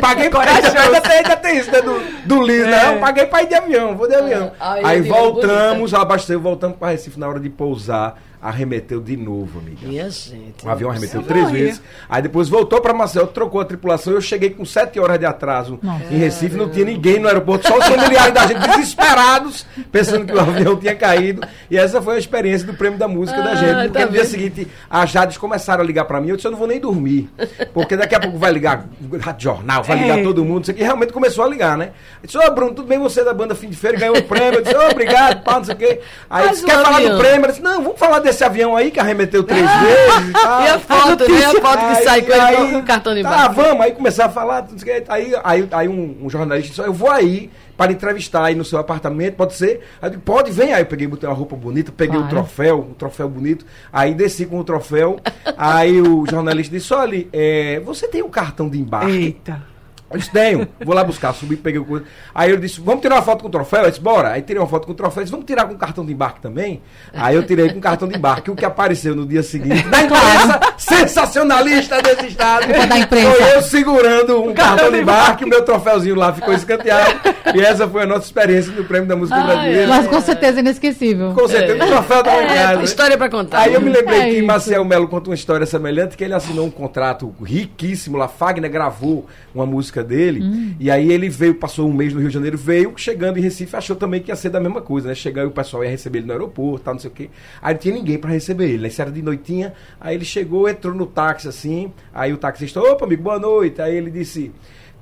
Paguei pra. Ainda tem, ainda tem isso, né, do, do Liz, né? Eu paguei pra ir de avião, vou de avião. Aí voltamos, abasteceu, voltamos pra Recife na hora de pousar. Arremeteu de novo, amiga. Minha gente. O avião arremeteu Eu três morria. vezes. Aí depois voltou para Maceió, trocou a tripulação. Eu cheguei com sete horas de atraso em Recife. Não tinha ninguém no aeroporto, só os familiares da gente desesperados, pensando que o avião tinha caído. E essa foi a experiência do prêmio da música da Ah, gente. Porque tá no dia seguinte, as Jades começaram a ligar para mim. Eu disse: Eu não vou nem dormir. Porque daqui a pouco vai ligar Rádio Jornal, vai ligar É. todo mundo. Isso aqui realmente começou a ligar, né? Eu disse: Ô, Bruno, tudo bem você é da banda Fim de Feira? Ganhou o prêmio. Eu disse: Ô, obrigado, pá, não sei o quê. Aí Mas disse: Quer falar do prêmio? Eu disse: Não, vamos falar desse avião aí que arremeteu três vezes e tal. E a foto, né? A foto que Aí- sai com ele com cartão de Tá, vamos, aí começar a falar. o quê. Aí, aí, aí um, um jornalista disse: Eu vou aí para entrevistar aí no seu apartamento, pode ser? Aí eu digo, pode, vem aí. Eu peguei, botei uma roupa bonita, peguei o Claro. troféu, um troféu bonito. Aí desci com o troféu. *laughs* aí o jornalista disse: Olha, é, você tem um cartão de embarque? Eita. Eu disse, tenho, vou lá buscar, subi, peguei o coisa. Aí eu disse, vamos tirar uma foto com o troféu? Eu disse, bora. Aí tirei uma foto com o troféu, eu disse, vamos tirar com cartão de embarque também? Aí eu tirei com cartão de embarque. O que apareceu no dia seguinte, na imprensa sensacionalista desse estado, da imprensa. foi eu segurando um cartão de embarque, o meu troféuzinho lá ficou escanteado. e essa foi a nossa experiência no Prêmio da Música Brasileira. Mas com certeza inesquecível. Com certeza, o troféu da É, casa. história pra contar. Aí eu me lembrei É que isso. Marcel Melo conta uma história semelhante, que ele assinou um contrato riquíssimo lá, Fagner gravou uma música dele, Hum. e aí ele veio, passou um mês no Rio de Janeiro, veio, chegando em Recife, achou também que ia ser da mesma coisa, né? Chegar e o pessoal ia receber ele no aeroporto, tal, não sei o quê. Aí não tinha ninguém pra receber ele, né? Isso era de noitinha, aí ele chegou, entrou no táxi assim, aí o taxista, opa, amigo, boa noite. Aí ele disse,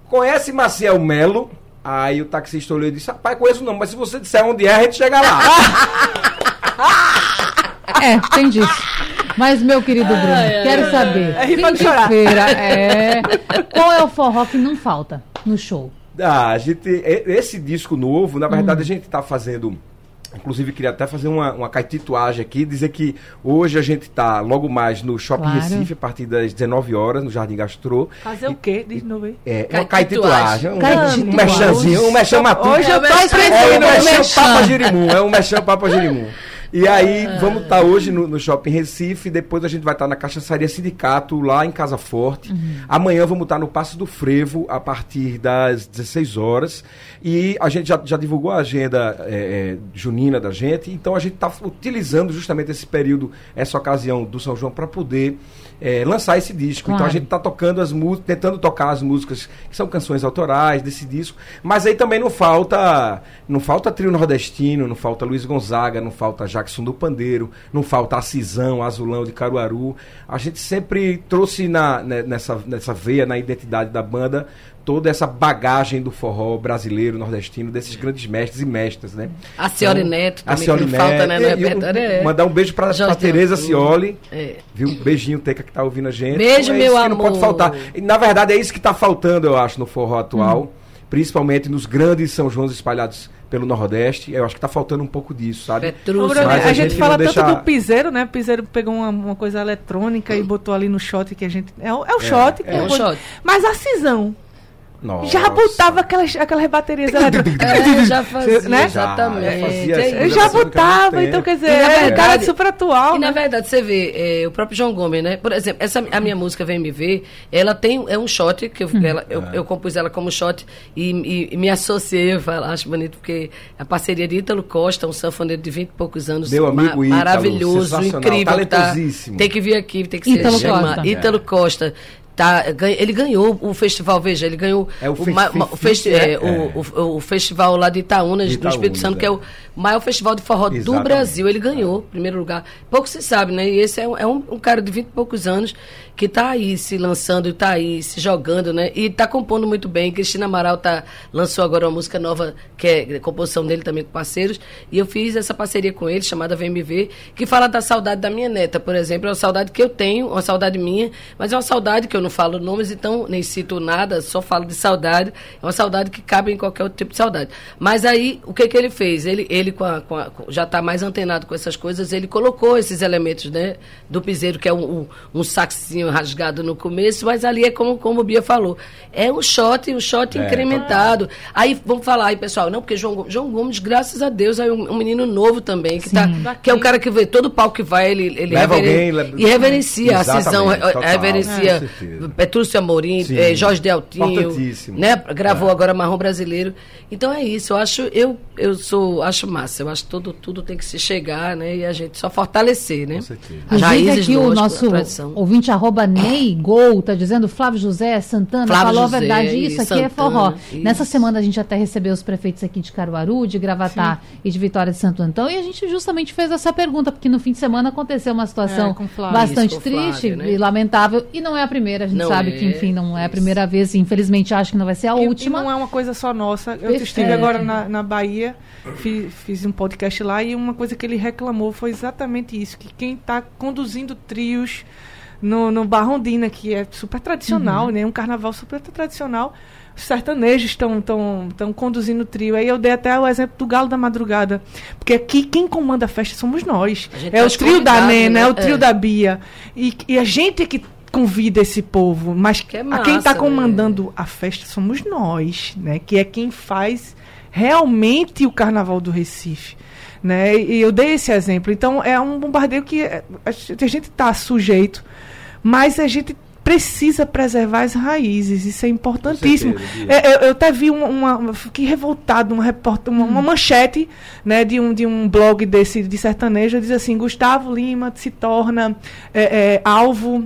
conhece Marcel Melo? Aí o taxista olhou e disse, rapaz, conheço não, mas se você disser onde é, a gente chega lá. *laughs* É, tem disso. Mas, meu querido Bruno, quero saber. É rir pra fim de chorar. feira, é. Qual é o forró que não falta no show? Ah, a gente, e- esse disco novo, na verdade, a gente está fazendo. Inclusive, queria até fazer uma, uma caetituagem aqui, dizer que hoje a gente está logo mais no Shopping Claro. Recife, a partir das 19 horas, no Jardim Gastrô. Fazer o quê? Diz de novo aí. É, uma Caetituagem. um, um mexanzinho, um mexão matuto. Hoje eu tô É o É o Mexão. Papa Girimum, é o Mexão Papa Girimum. E aí, vamos estar hoje no, no Shopping Recife, depois a gente vai estar na Cachaçaria Sindicato, lá em Casa Forte. Amanhã vamos estar no Passo do Frevo, a partir das 16 horas. E a gente já, já divulgou a agenda é, junina da gente, então a gente está utilizando justamente esse período, essa ocasião do São João, para poder é, lançar esse disco. Então a Claro. gente tá tocando as músicas, tentando tocar as músicas que são canções autorais desse disco, mas aí também não falta, não falta trio nordestino, não falta Luiz Gonzaga, não falta Jackson do Pandeiro, não falta Acisão, Azulão de Caruaru. A gente sempre trouxe na, né, nessa, nessa veia, na identidade da banda, toda essa bagagem do forró brasileiro, nordestino, desses grandes mestres e mestras, né? A Cioli Neto A também, Cioli que não falta, né, E- e um- repertório, é. Mandar um beijo pra, pra Jorge Tereza. Cioli. É. Viu? Um beijinho, Teca, que tá ouvindo a gente. Beijo, é meu que Não pode amor. faltar. E, na verdade, é isso que tá faltando, eu acho, no forró atual. Principalmente nos grandes São Joões espalhados pelo Nordeste. Eu acho que tá faltando um pouco disso, sabe? Bruno, Mas a, a gente, gente fala não tanto deixa- do piseiro, né? O piseiro pegou uma, uma coisa eletrônica e botou ali no shot que a gente. É, o- é o shot. é um depois- shot. Mas a cisão Nossa. já botava aquelas, aquelas baterias eletrônicas. É, já fazia, Né? exatamente. Já, fazia É assim, já botava, então quer dizer, E, na é um verdade- cara super atual. E na né? verdade, você vê, é, o próprio João Gomes, né? Por exemplo, essa, a minha música Vem Me Ver, ela tem, é um shot, que eu, ela- eu, eu compus ela como shot e, e- e me associei, eu falo, acho bonito, porque a parceria de Ítalo Costa, um sanfoneiro de 20 e poucos anos, Meu amigo Ítalo, maravilhoso, incrível. Tá, tem que vir aqui, tem que Ítalo ser chamado. Costa. Ítalo Costa. Tá, ele ganhou o festival, veja, ele ganhou É o Fe- o, Fe- é, o- festival lá de Itaúnas, De no Espírito Santo, que é é. o maior festival de forró do Exatamente. Brasil. Ele ganhou, primeiro lugar. Pouco se sabe, né? E esse é um, é um- um cara de 20 e poucos anos que tá aí se lançando, tá aí se jogando, né? E tá compondo muito bem. Cristina Amaral tá, lançou agora uma música nova, que é composição dele também com parceiros. E eu fiz essa parceria com ele, chamada Ver, que fala da saudade da minha neta, por exemplo. É uma saudade que eu tenho, uma saudade minha, mas é uma saudade que eu não falo nomes, então nem cito nada, só falo de saudade. É uma saudade que cabe em qualquer outro tipo de saudade. Mas aí, o que que ele fez? Ele, ele com a- com a- já está mais antenado com essas coisas, ele colocou esses elementos né, do piseiro, que é um, um, um saxinho rasgado no começo, mas ali é como, como o Bia falou. É um shot, um shot É. incrementado. Aí, vamos falar aí, pessoal, não, porque João, Gomes- João Gomes, graças a Deus, é um, um menino novo também, que, tá, que é um cara que vê todo palco que vai, ele, ele Leva reveren- alguém, leva- e reverencia a cisão, reverencia com certeza. mesmo. Petrúcio Amorim, eh, Jorge Deltinho, né? Gravou É. agora Marrom Brasileiro. Então é isso, eu acho, eu, eu sou, acho massa, eu acho que tudo, tudo tem que se chegar, né? E a gente só fortalecer, né? Com certeza. As raízes aqui o lógico, nosso ouvinte arroba Ney Gol tá dizendo Flávio José Santana Flávio falou José a verdade. Isso aqui é Santana, forró. isso. Nessa semana a gente até recebeu os prefeitos aqui de Caruaru, de Gravatá e de Vitória de Santo Antão e a gente justamente fez essa pergunta porque no fim de semana aconteceu uma situação É, Flávio. bastante Isso, Flávio, triste né? e lamentável e não é a primeira. A gente Não sabe é, que enfim não é a isso. primeira vez. e Infelizmente acho que não vai ser a E- última. E não é uma coisa só nossa. Eu Perfeito. estive agora na, na Bahia, fiz, fiz um podcast lá e uma coisa que ele reclamou foi exatamente isso: que quem está conduzindo trios no, no Barrondina, que é super tradicional, né? Um carnaval super tradicional. Os sertanejos estão tão, tão conduzindo o trio. Aí eu dei até o exemplo do Galo da Madrugada. Porque aqui quem comanda a festa somos nós. É tá o trio da Nena, é né? o trio É. da Bia. E, e a gente é que convida esse povo. Mas Que é a quem está massa, né? comandando a festa somos nós, né? Que é quem faz realmente o Carnaval do Recife. Né? E eu dei esse exemplo. Então é um bombardeio que é, a gente está sujeito, mas a gente precisa preservar as raízes. Isso é importantíssimo. Certeza. É, eu, eu até vi uma, uma fiquei revoltado, uma, report, uma, uma manchete, né, de um de um blog desse de sertanejo diz assim: Gustavo Lima se torna é, é, alvo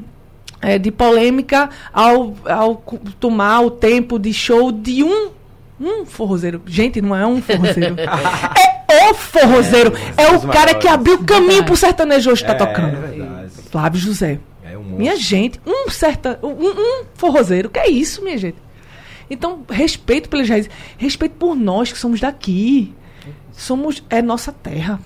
é, de polêmica ao, ao tomar o tempo de show de um um forrozeiro. Gente, não é um forrozeiro. *laughs* é o forrozeiro. É, É, o cara que maiores. abriu o caminho pro sertanejo hoje tá É, tocando. É. Flávio José. Minha gente, um certa, um, um forrozeiro, que é isso, minha gente? Então, respeito pelas raízes, respeito por nós que somos daqui. Somos é nossa terra.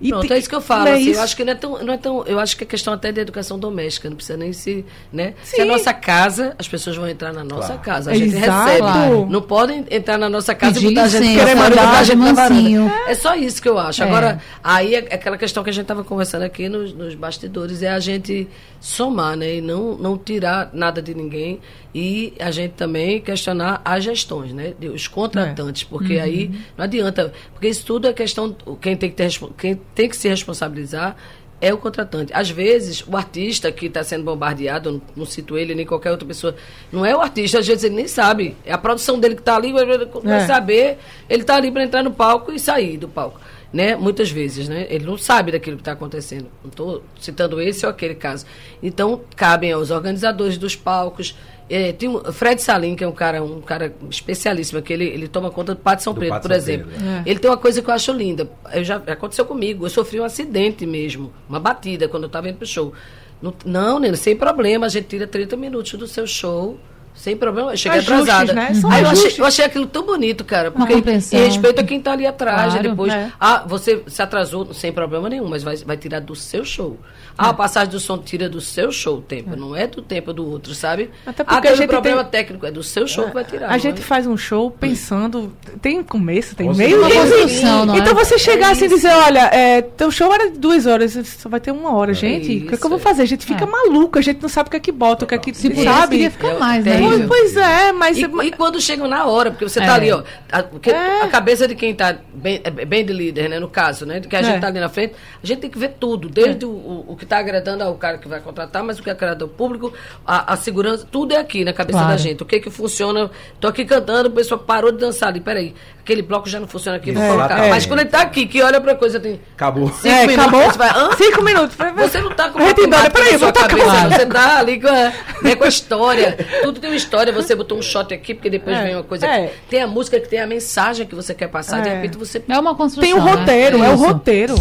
E Pronto, tem- é isso que eu falo. não é assim, isso? eu acho que não é, tão, não é tão. Eu acho que é questão até de educação doméstica, não precisa nem se. Né? Se é nossa casa, as pessoas vão entrar na nossa Claro. casa. A gente Exato. recebe. Claro. Não podem entrar na nossa casa Pedir e botar a gente mandar botar a gente na varanda. É só isso que eu acho. É. Agora, aí é aquela questão que a gente estava conversando aqui nos, nos bastidores, é a gente somar, né? E não, não tirar nada de ninguém. E a gente também questionar as gestões, né? Os contratantes. Porque aí não adianta. Porque isso tudo é questão. Quem tem que, ter, quem tem que se responsabilizar é o contratante. Às vezes, o artista que está sendo bombardeado, não, não cito ele nem qualquer outra pessoa, não é o artista, às vezes ele nem sabe. É a produção dele que está ali, vai, vai É. saber, ele está ali para entrar no palco e sair do palco. Né? Muitas vezes, né? Ele não sabe daquilo que está acontecendo. Não estou citando esse ou aquele caso. Então, cabem aos organizadores dos palcos. É, tem um, Fred Salim, que é um cara, um cara especialíssimo, que ele, ele toma conta do Pátio São Do Pátio por São exemplo. Pedro, é. Ele tem uma coisa que eu acho linda. Eu já aconteceu comigo. Eu sofri um acidente mesmo, uma batida quando eu estava indo pro show. Não, não, Nena, sem problema. A gente tira 30 minutos do seu show. Sem problema, eu cheguei Ajustes, atrasada. né? São Aí eu, achei, eu achei aquilo tão bonito, cara. Porque em respeito a quem tá ali atrás. Claro, depois, é. ah, você se atrasou sem problema nenhum, mas vai, vai tirar do seu show. Ah, a passagem do som tira do seu show o tempo, não é do tempo do outro, sabe? Até ah, porque teve a gente problema tem- técnico, é do seu show que vai tirar. A gente é? faz um show pensando. Tem começo, tem Com meio Uma fim. construção, não é? Então você chegar É assim e dizer, olha, é, teu show era de duas horas, só vai ter uma hora, gente. o que, é que eu vou é. fazer? A gente fica É. maluco, a gente não sabe o que é que bota, o que é que Se sabe. queria ficar É mais, né? Pois, pois é, mas. E, e quando chegam na hora, porque você tá É. ali, ó. A, porque É. a cabeça de quem tá bem, é bem de líder, né? No caso, né? Que a gente É. tá ali na frente, a gente tem que ver tudo, desde o, o, o que tá agradando ao cara que vai contratar, mas o que agrada ao público, a, a segurança, tudo é aqui na cabeça Claro. da gente. O que que funciona? Tô aqui cantando, o pessoal parou de dançar ali. Peraí, aquele bloco já não funciona aqui, vou É, colocar. é. Mas quando ele tá aqui, que olha pra coisa, tem Acabou. cinco é, minutos, acabou? você vai, hã? Cinco minutos. Você não tá com A matemática peraí, vou tocar cabeça, você tá ali com a, né, com a história. Tudo tem uma história, você botou um shot aqui, porque depois É, vem uma coisa é. aqui. Tem a música que tem a mensagem que você quer passar, de É. repente você. É uma construção. Tem o né? roteiro, é o roteiro.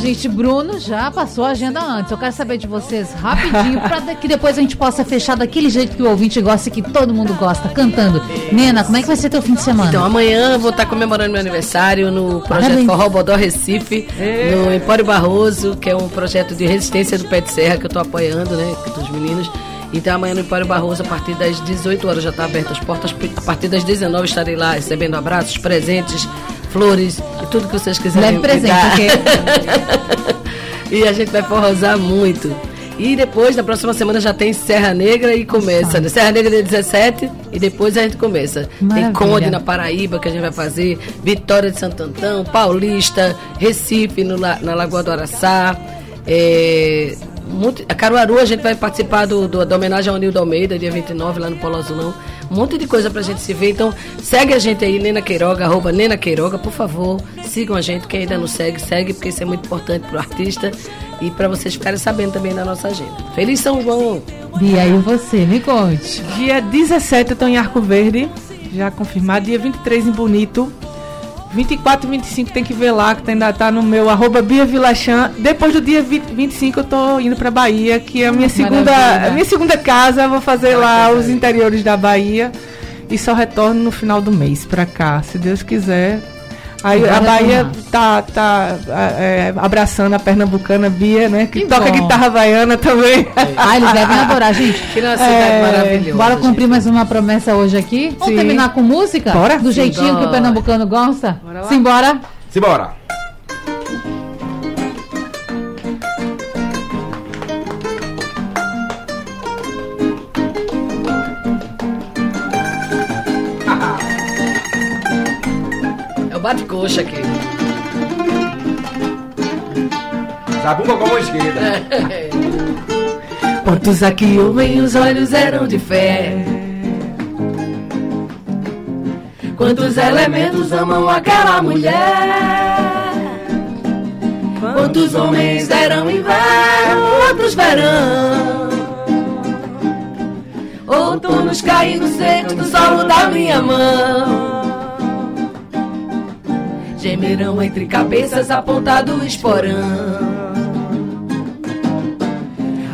Gente, Bruno já passou a agenda antes. Eu quero saber de vocês rapidinho, pra que depois a gente possa fechar daquele jeito que o ouvinte gosta e que todo mundo gosta, cantando. Nena, como é que vai ser teu fim de semana? Então, amanhã eu vou estar comemorando meu aniversário no projeto Parabéns. Forró Bodó Recife, no Empório Barroso, que é um projeto de resistência do Pé de Serra que eu estou apoiando, né, dos meninos. Então amanhã no Empório Barroso, a partir das 18 horas já está aberta as portas. A partir das 19 estarei lá recebendo abraços, presentes, flores e tudo que vocês quiserem. Leve presente, *laughs* e a gente vai forrosar muito. E depois, na próxima semana, já tem Serra Negra e começa. né? Serra Negra dia 17 e depois a gente começa. Maravilha. Tem Conde na Paraíba que a gente vai fazer, Vitória de Santo Antão, Paulista, Recife no na Lagoa do Araçá. É, muito- a Caruaru a gente vai participar do, do- da homenagem ao Nildo Almeida, dia 29, lá no Polo Azulão. Um monte de coisa pra gente se ver. Então, segue a gente aí, Nena Queiroga, arroba Nena Queiroga, por favor. Sigam a gente, quem ainda não segue, segue, porque isso é muito importante pro artista e para vocês ficarem sabendo também da nossa agenda. Feliz São João! Bia, e você? Me conte. Dia 17 eu tô em Arco Verde, já confirmado. Dia 23 em Bonito. 24 e 25 tem que ver lá, que ainda tá no meu arroba Bia Vilachan. Depois do dia 20, 25 eu tô indo pra Bahia, que é a minha segunda, Maravilha. a minha segunda casa. Vou fazer lá os interiores da Bahia. E só retorno no final do mês pra cá, se Deus quiser. Aí a Bahia retornar. tá, tá é, abraçando a pernambucana Bia, né? Que, Que toca bom. guitarra baiana também. Ah, eles devem *laughs* adorar, gente. Que nossa cidade É, maravilhosa. Bora cumprir gente. mais uma promessa hoje aqui? Vamos Sim. terminar com música? Bora? Do jeitinho que o Simbora. pernambucano gosta? Bora lá. Simbora. Simbora. Bate-coxa aqui. Zabumba com a mão esquerda. *laughs* Quantos aqui ouvem os olhos eram de fé. Quantos elementos amam aquela mulher? Quantos homens deram inverno, outros verão? Outonos caindo secos no solo da minha mão. Gemerão entre cabeças a ponta do esporão.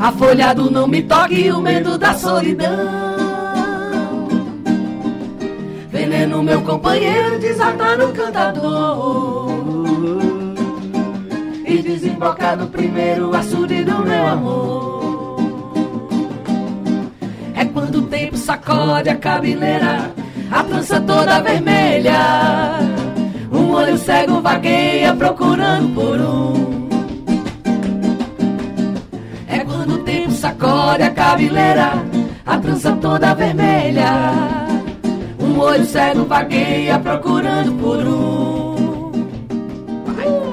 Afolhado não me toque o medo da solidão. Veneno, meu companheiro, desata no cantador. E desemboca no primeiro açude do meu amor. É quando o tempo sacode a cabeleira, a trança toda vermelha. Um olho cego vagueia procurando por um. É quando o tempo sacode a cabeleira, a trança toda vermelha. Um olho cego vagueia procurando por um.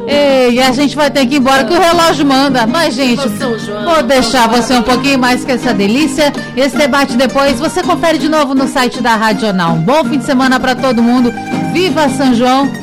Ei, a gente vai ter que ir embora que o relógio manda. Mas, gente, vou deixar você um pouquinho mais com essa delícia. Esse debate depois você confere de novo no site da Rádio Jornal. Um bom fim de semana para todo mundo. Viva São João